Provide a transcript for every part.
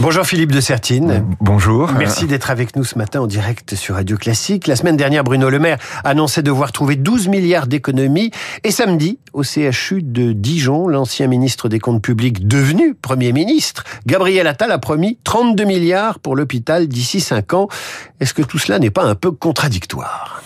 Bonjour Philippe de Sertine. Bonjour. Merci d'être avec nous ce matin en direct sur Radio Classique. La semaine dernière, Bruno Le Maire annonçait devoir trouver 12 milliards d'économies. Et samedi, au CHU de Dijon, l'ancien ministre des Comptes publics devenu Premier ministre, Gabriel Attal a promis 32 milliards pour l'hôpital d'ici 5 ans. Est-ce que tout cela n'est pas un peu contradictoire?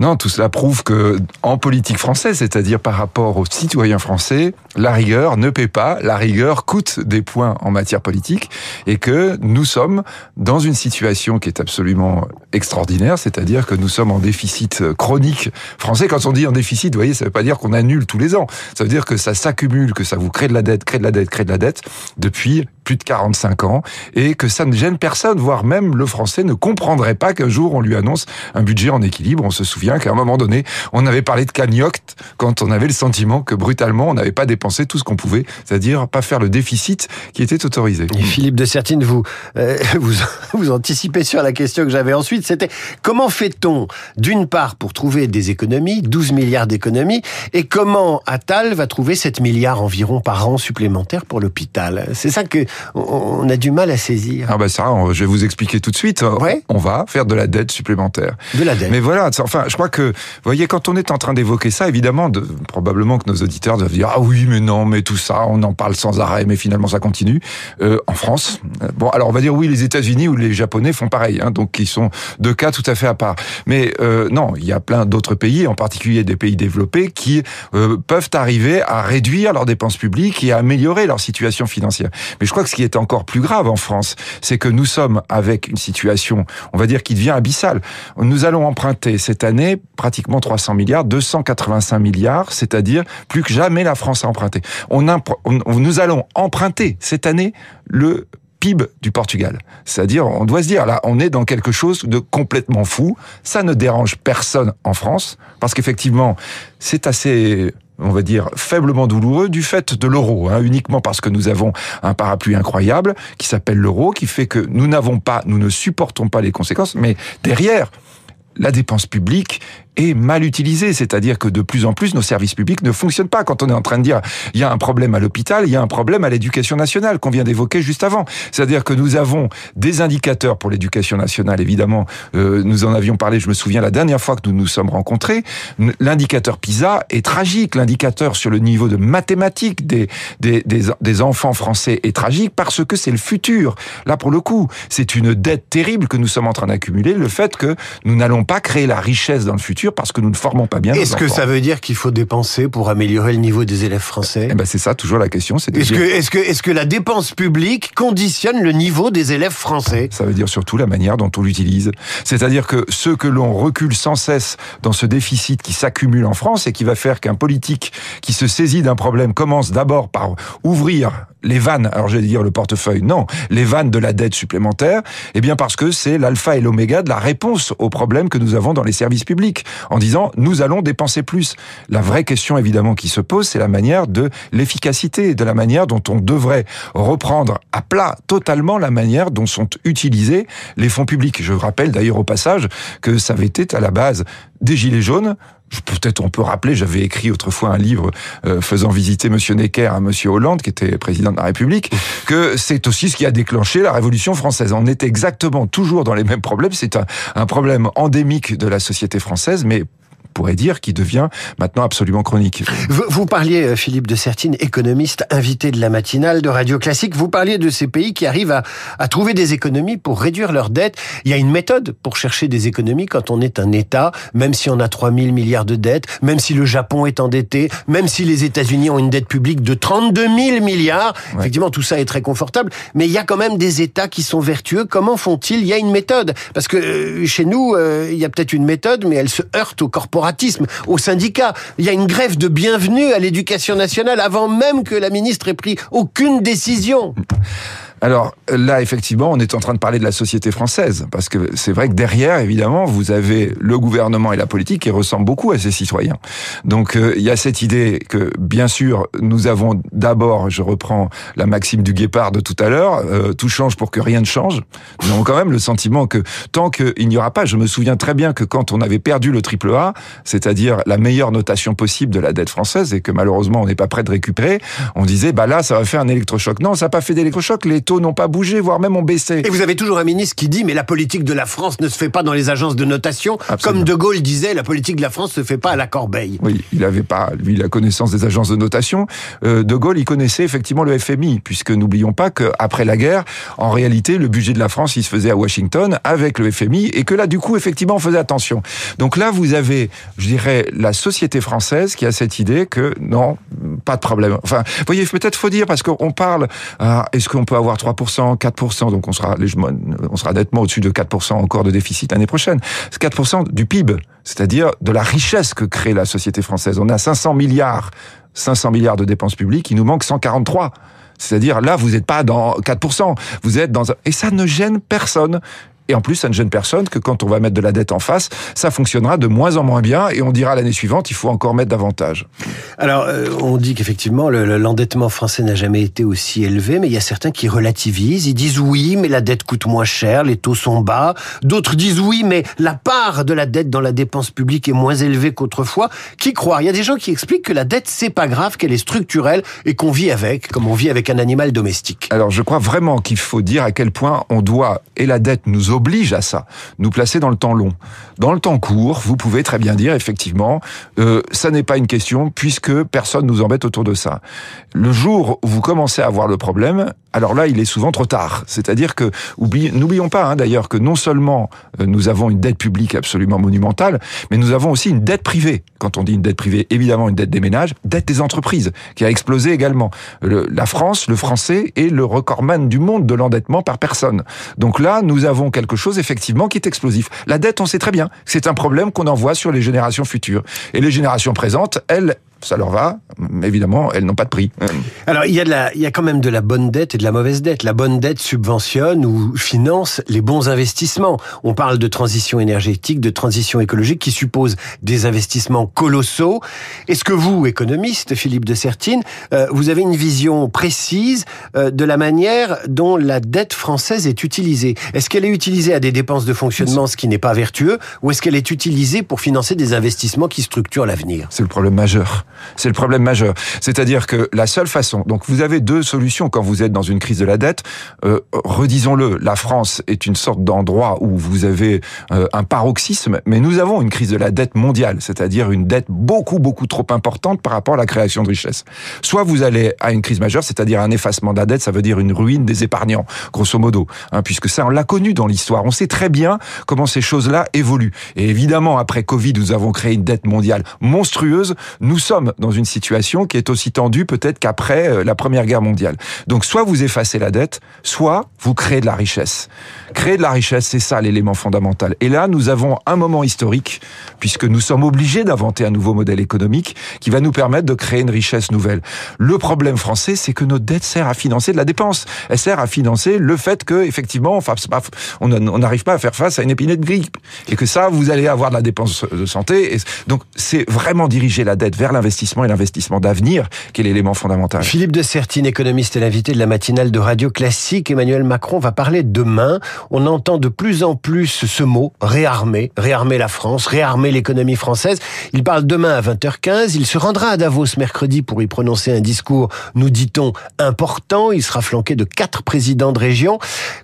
Non, tout cela prouve que en politique française, c'est-à-dire par rapport aux citoyens français, la rigueur ne paie pas, la rigueur coûte des points en matière politique et que nous sommes dans une situation qui est absolument extraordinaire, c'est-à-dire que nous sommes en déficit chronique français. Quand on dit en déficit, vous voyez, ça ne veut pas dire qu'on annule tous les ans. Ça veut dire que ça s'accumule, que ça vous crée de la dette, crée de la dette, crée de la dette depuis plus de 45 ans et que ça ne gêne personne, voire même le français ne comprendrait pas qu'un jour on lui annonce un budget en équilibre. On se souvient qu'à un moment donné, on avait parlé de cagnotte quand on avait le sentiment que brutalement on n'avait pas dépensé tout ce qu'on pouvait, c'est-à-dire pas faire le déficit qui était autorisé. Et Philippe de Sertine, vous, euh, vous, vous anticipez sur la question que j'avais ensuite, c'était comment fait-on d'une part pour trouver des économies, 12 milliards d'économies, et comment Attal va trouver 7 milliards environ par an supplémentaires pour l'hôpital? C'est ça que on a du mal à saisir. Ah bah ça, je vais vous expliquer tout de suite. On va faire de la dette supplémentaire. De la dette. Mais voilà, enfin, je crois que, vous voyez, quand on est en train d'évoquer ça, évidemment, de, probablement que nos auditeurs doivent dire ah oui, mais non, mais tout ça, on en parle sans arrêt, mais finalement ça continue. Euh, en France, euh, bon, alors on va dire oui, les États-Unis ou les Japonais font pareil, hein, donc ils sont deux cas tout à fait à part. Mais euh, non, il y a plein d'autres pays, en particulier des pays développés, qui euh, peuvent arriver à réduire leurs dépenses publiques et à améliorer leur situation financière. Mais je crois que ce qui est encore plus grave en France, c'est que nous sommes avec une situation, on va dire, qui devient abyssale. Nous allons emprunter cette année pratiquement 300 milliards, 285 milliards, c'est-à-dire plus que jamais la France a emprunté. On, nous allons emprunter cette année le PIB du Portugal. C'est-à-dire, on doit se dire, là, on est dans quelque chose de complètement fou. Ça ne dérange personne en France, parce qu'effectivement, c'est assez on va dire, faiblement douloureux du fait de l'euro, hein, uniquement parce que nous avons un parapluie incroyable qui s'appelle l'euro, qui fait que nous n'avons pas, nous ne supportons pas les conséquences, mais derrière, la dépense publique mal utilisée, c'est-à-dire que de plus en plus nos services publics ne fonctionnent pas. Quand on est en train de dire il y a un problème à l'hôpital, il y a un problème à l'éducation nationale qu'on vient d'évoquer juste avant. C'est-à-dire que nous avons des indicateurs pour l'éducation nationale, évidemment. Euh, nous en avions parlé, je me souviens la dernière fois que nous nous sommes rencontrés. L'indicateur PISA est tragique. L'indicateur sur le niveau de mathématiques des, des, des enfants français est tragique parce que c'est le futur. Là, pour le coup, c'est une dette terrible que nous sommes en train d'accumuler. Le fait que nous n'allons pas créer la richesse dans le futur parce que nous ne formons pas bien. Est-ce que ça veut dire qu'il faut dépenser pour améliorer le niveau des élèves français? Eh ben c'est ça toujours la question. Est-ce que est-ce que est-ce que la dépense publique conditionne le niveau des élèves français? Ça veut dire surtout la manière dont on l'utilise. C'est-à-dire que ce que l'on recule sans cesse dans ce déficit qui s'accumule en France et qui va faire qu'un politique qui se saisit d'un problème commence d'abord par ouvrir les vannes, alors j'allais dire le portefeuille, non, les vannes de la dette supplémentaire, eh bien parce que c'est l'alpha et l'oméga de la réponse aux problèmes que nous avons dans les services publics, en disant nous allons dépenser plus. La vraie question évidemment qui se pose, c'est la manière de l'efficacité, de la manière dont on devrait reprendre à plat totalement la manière dont sont utilisés les fonds publics. Je rappelle d'ailleurs au passage que ça avait été à la base des Gilets jaunes, Peut-être on peut rappeler, j'avais écrit autrefois un livre euh, faisant visiter Monsieur Necker à Monsieur Hollande, qui était président de la République, que c'est aussi ce qui a déclenché la Révolution française. On est exactement toujours dans les mêmes problèmes. C'est un, un problème endémique de la société française, mais pourrait dire, qui devient maintenant absolument chronique. Vous, vous, parliez, euh, Philippe de Sertine, économiste invité de la matinale de Radio Classique, vous parliez de ces pays qui arrivent à, à trouver des économies pour réduire leurs dettes. Il y a une méthode pour chercher des économies quand on est un État, même si on a 3 000 milliards de dettes, même si le Japon est endetté, même si les États-Unis ont une dette publique de 32 000 milliards. Effectivement, tout ça est très confortable, mais il y a quand même des États qui sont vertueux. Comment font-ils? Il y a une méthode. Parce que euh, chez nous, euh, il y a peut-être une méthode, mais elle se heurte au corporatisme au syndicat. Il y a une grève de bienvenue à l'éducation nationale avant même que la ministre ait pris aucune décision. Alors là, effectivement, on est en train de parler de la société française, parce que c'est vrai que derrière, évidemment, vous avez le gouvernement et la politique qui ressemblent beaucoup à ses citoyens. Donc euh, il y a cette idée que, bien sûr, nous avons d'abord, je reprends la maxime du guépard de tout à l'heure, euh, tout change pour que rien ne change. Nous avons quand même le sentiment que tant qu'il n'y aura pas, je me souviens très bien que quand on avait perdu le triple A, c'est-à-dire la meilleure notation possible de la dette française, et que malheureusement on n'est pas prêt de récupérer, on disait, bah là, ça va faire un électrochoc. Non, ça n'a pas fait d'électrochoc. Les taux n'ont pas bougé, voire même ont baissé. Et vous avez toujours un ministre qui dit, mais la politique de la France ne se fait pas dans les agences de notation. Comme De Gaulle disait, la politique de la France ne se fait pas à la corbeille. Oui, il n'avait pas, lui, la connaissance des agences de notation. Euh, de Gaulle, il connaissait effectivement le FMI, puisque n'oublions pas qu'après la guerre, en réalité, le budget de la France, il se faisait à Washington avec le FMI, et que là, du coup, effectivement, on faisait attention. Donc là, vous avez, je dirais, la société française qui a cette idée que non, pas de problème. Enfin, vous voyez, peut-être faut dire, parce qu'on parle, ah, est-ce qu'on peut avoir 3%, 4%, donc on sera, on sera nettement au-dessus de 4% encore de déficit l'année prochaine. C'est 4% du PIB, c'est-à-dire de la richesse que crée la société française. On a 500 milliards, 500 milliards de dépenses publiques, il nous manque 143. C'est-à-dire là, vous n'êtes pas dans 4%, vous êtes dans... Et ça ne gêne personne. Et en plus, ça ne gêne personne que quand on va mettre de la dette en face, ça fonctionnera de moins en moins bien et on dira l'année suivante, il faut encore mettre davantage. Alors, euh, on dit qu'effectivement, l'endettement français n'a jamais été aussi élevé, mais il y a certains qui relativisent. Ils disent oui, mais la dette coûte moins cher, les taux sont bas. D'autres disent oui, mais la part de la dette dans la dépense publique est moins élevée qu'autrefois. Qui croit Il y a des gens qui expliquent que la dette, c'est pas grave, qu'elle est structurelle et qu'on vit avec, comme on vit avec un animal domestique. Alors, je crois vraiment qu'il faut dire à quel point on doit, et la dette nous oblige, oblige à ça, nous placer dans le temps long. Dans le temps court, vous pouvez très bien dire, effectivement, euh, ça n'est pas une question puisque personne nous embête autour de ça. Le jour où vous commencez à avoir le problème, alors là, il est souvent trop tard. C'est-à-dire que, n'oublions pas hein, d'ailleurs que non seulement euh, nous avons une dette publique absolument monumentale, mais nous avons aussi une dette privée. Quand on dit une dette privée, évidemment une dette des ménages, dette des entreprises, qui a explosé également. la France, le français, est le recordman du monde de l'endettement par personne. Donc là, nous avons quelque chose effectivement qui est explosif. La dette, on sait très bien, c'est un problème qu'on envoie sur les générations futures. Et les générations présentes, elles, ça leur va, mais évidemment, elles n'ont pas de prix. Alors, il y, a de la, il y a quand même de la bonne dette et de la mauvaise dette. La bonne dette subventionne ou finance les bons investissements. On parle de transition énergétique, de transition écologique qui suppose des investissements colossaux. Est-ce que vous, économiste, Philippe de Sertine, euh, vous avez une vision précise euh, de la manière dont la dette française est utilisée? Est-ce qu'elle est utilisée à des dépenses de fonctionnement, ce qui n'est pas vertueux, ou est-ce qu'elle est utilisée pour financer des investissements qui structurent l'avenir? C'est le problème majeur. C'est le problème majeur. C'est-à-dire que la seule façon, donc vous avez deux solutions quand vous êtes dans une crise de la dette. Euh, redisons-le, la France est une sorte d'endroit où vous avez euh, un paroxysme, mais nous avons une crise de la dette mondiale, c'est-à-dire une dette beaucoup beaucoup trop importante par rapport à la création de richesse. Soit vous allez à une crise majeure, c'est-à-dire un effacement de la dette, ça veut dire une ruine des épargnants, grosso modo, hein, puisque ça on l'a connu dans l'histoire. On sait très bien comment ces choses-là évoluent. Et évidemment, après Covid, nous avons créé une dette mondiale monstrueuse. Nous sommes dans une situation qui est aussi tendue peut-être qu'après euh, la Première Guerre mondiale. Donc soit vous effacez la dette, soit vous créez de la richesse. Créer de la richesse, c'est ça l'élément fondamental. Et là, nous avons un moment historique, puisque nous sommes obligés d'inventer un nouveau modèle économique qui va nous permettre de créer une richesse nouvelle. Le problème français, c'est que notre dette sert à financer de la dépense. Elle sert à financer le fait que, effectivement, on n'arrive pas à faire face à une épinette de grippe. Et que ça, vous allez avoir de la dépense de santé. Donc, c'est vraiment diriger la dette vers l'investissement l'investissement et l'investissement d'avenir qui est l'élément fondamental. Philippe de Sertine, économiste et l'invité de la matinale de Radio Classique. Emmanuel Macron va parler demain. On entend de plus en plus ce mot, réarmer, réarmer la France, réarmer l'économie française. Il parle demain à 20h15. Il se rendra à Davos mercredi pour y prononcer un discours, nous dit-on, important. Il sera flanqué de quatre présidents de région.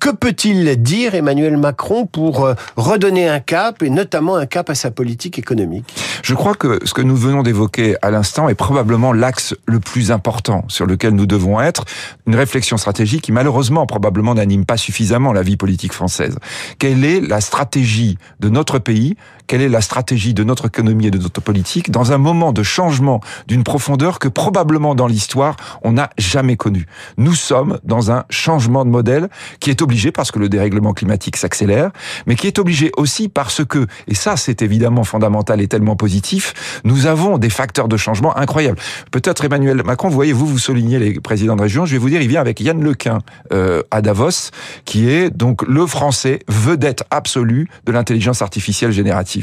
Que peut-il dire, Emmanuel Macron, pour euh, redonner un cap, et notamment un cap à sa politique économique? Je crois que ce que nous venons d'évoquer à l'instant est probablement l'axe le plus important sur lequel nous devons être. Une réflexion stratégique qui malheureusement probablement n'anime pas suffisamment la vie politique française. Quelle est la stratégie de notre pays Quelle est la stratégie de notre économie et de notre politique dans un moment de changement d'une profondeur que probablement dans l'histoire on n'a jamais connu Nous sommes dans un changement de modèle qui est obligé parce que le dérèglement climatique s'accélère, mais qui est obligé aussi parce que, et ça c'est évidemment fondamental et tellement positif, nous avons des facteurs de changement incroyable. Peut-être Emmanuel Macron, vous voyez, vous, vous soulignez les présidents de région, je vais vous dire, il vient avec Yann Lequin euh, à Davos, qui est donc le français vedette absolue de l'intelligence artificielle générative.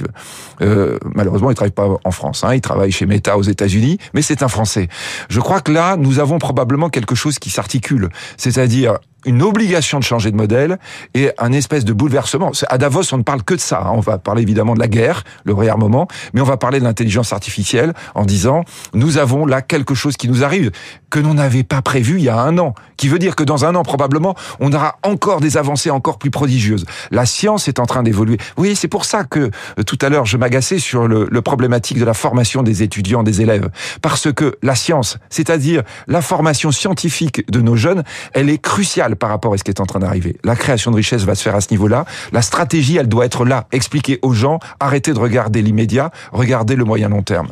Euh, malheureusement, il travaille pas en France, hein, il travaille chez Meta aux États-Unis, mais c'est un français. Je crois que là, nous avons probablement quelque chose qui s'articule, c'est-à-dire une obligation de changer de modèle et un espèce de bouleversement. À Davos, on ne parle que de ça. Hein. On va parler évidemment de la guerre, le réarmement, mais on va parler de l'intelligence artificielle en disant nous avons là quelque chose qui nous arrive que l'on n'avait pas prévu il y a un an, qui veut dire que dans un an probablement on aura encore des avancées encore plus prodigieuses. La science est en train d'évoluer. Oui, c'est pour ça que euh, tout à l'heure je m'agaçais sur le, le problématique de la formation des étudiants, des élèves, parce que la science, c'est-à-dire la formation scientifique de nos jeunes, elle est cruciale par rapport à ce qui est en train d'arriver. La création de richesse va se faire à ce niveau-là. La stratégie, elle doit être là, expliquer aux gens, arrêter de regarder l'immédiat, regarder le moyen long terme.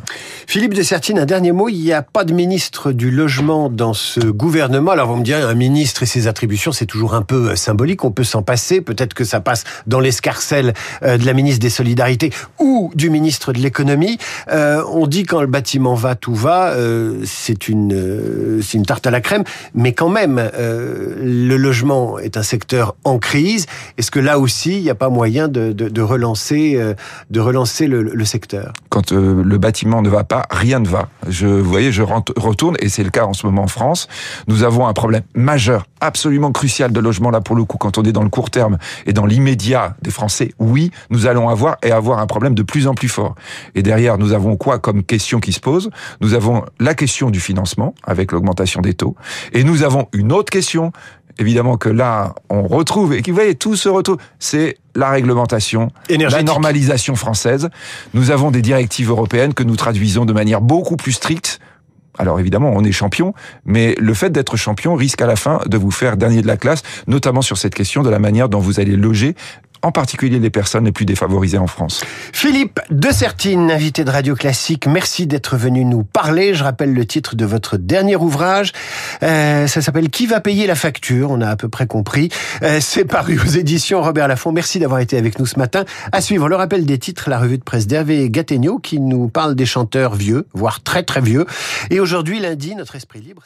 Philippe de Sertine, un dernier mot. Il n'y a pas de ministre du logement dans ce gouvernement. Alors vous me direz, un ministre et ses attributions, c'est toujours un peu euh, symbolique. On peut s'en passer. Peut-être que ça passe dans l'escarcelle euh, de la ministre des Solidarités ou du ministre de l'économie. Euh, on dit quand le bâtiment va, tout va. C'est une, c'est une tarte à la crème. Mais quand même, euh, le logement est un secteur en crise. Est-ce que là aussi, il n'y a pas moyen de, de, de relancer, de relancer le, le secteur? Quand le bâtiment ne va pas, rien ne va. Je, vous voyez, je retourne, et c'est le cas en ce moment en France. Nous avons un problème majeur, absolument crucial de logement là pour le coup. Quand on est dans le court terme et dans l'immédiat des Français, oui, nous allons avoir et avoir un problème de plus en plus fort. Et derrière, nous avons quoi comme question qui se pose? Nous avons la question du financement avec l'augmentation des taux, et nous avons une autre question évidemment que là, on retrouve, et qui, vous voyez, tout se retrouve, c'est la réglementation, la normalisation française. Nous avons des directives européennes que nous traduisons de manière beaucoup plus stricte. Alors évidemment, on est champion, mais le fait d'être champion risque à la fin de vous faire dernier de la classe, notamment sur cette question de la manière dont vous allez loger en particulier les personnes les plus défavorisées en France. Philippe de Sertine, invité de Radio Classique, merci d'être venu nous parler. Je rappelle le titre de votre dernier ouvrage. Euh, ça s'appelle Qui va payer la facture? On a à peu près compris. Euh, C'est paru aux éditions Robert Laffont. Merci d'avoir été avec nous ce matin. À suivre le rappel des titres, la revue de presse d'Hervé Gattegno qui nous parle des chanteurs vieux, voire très très vieux. Et aujourd'hui, lundi, notre esprit libre,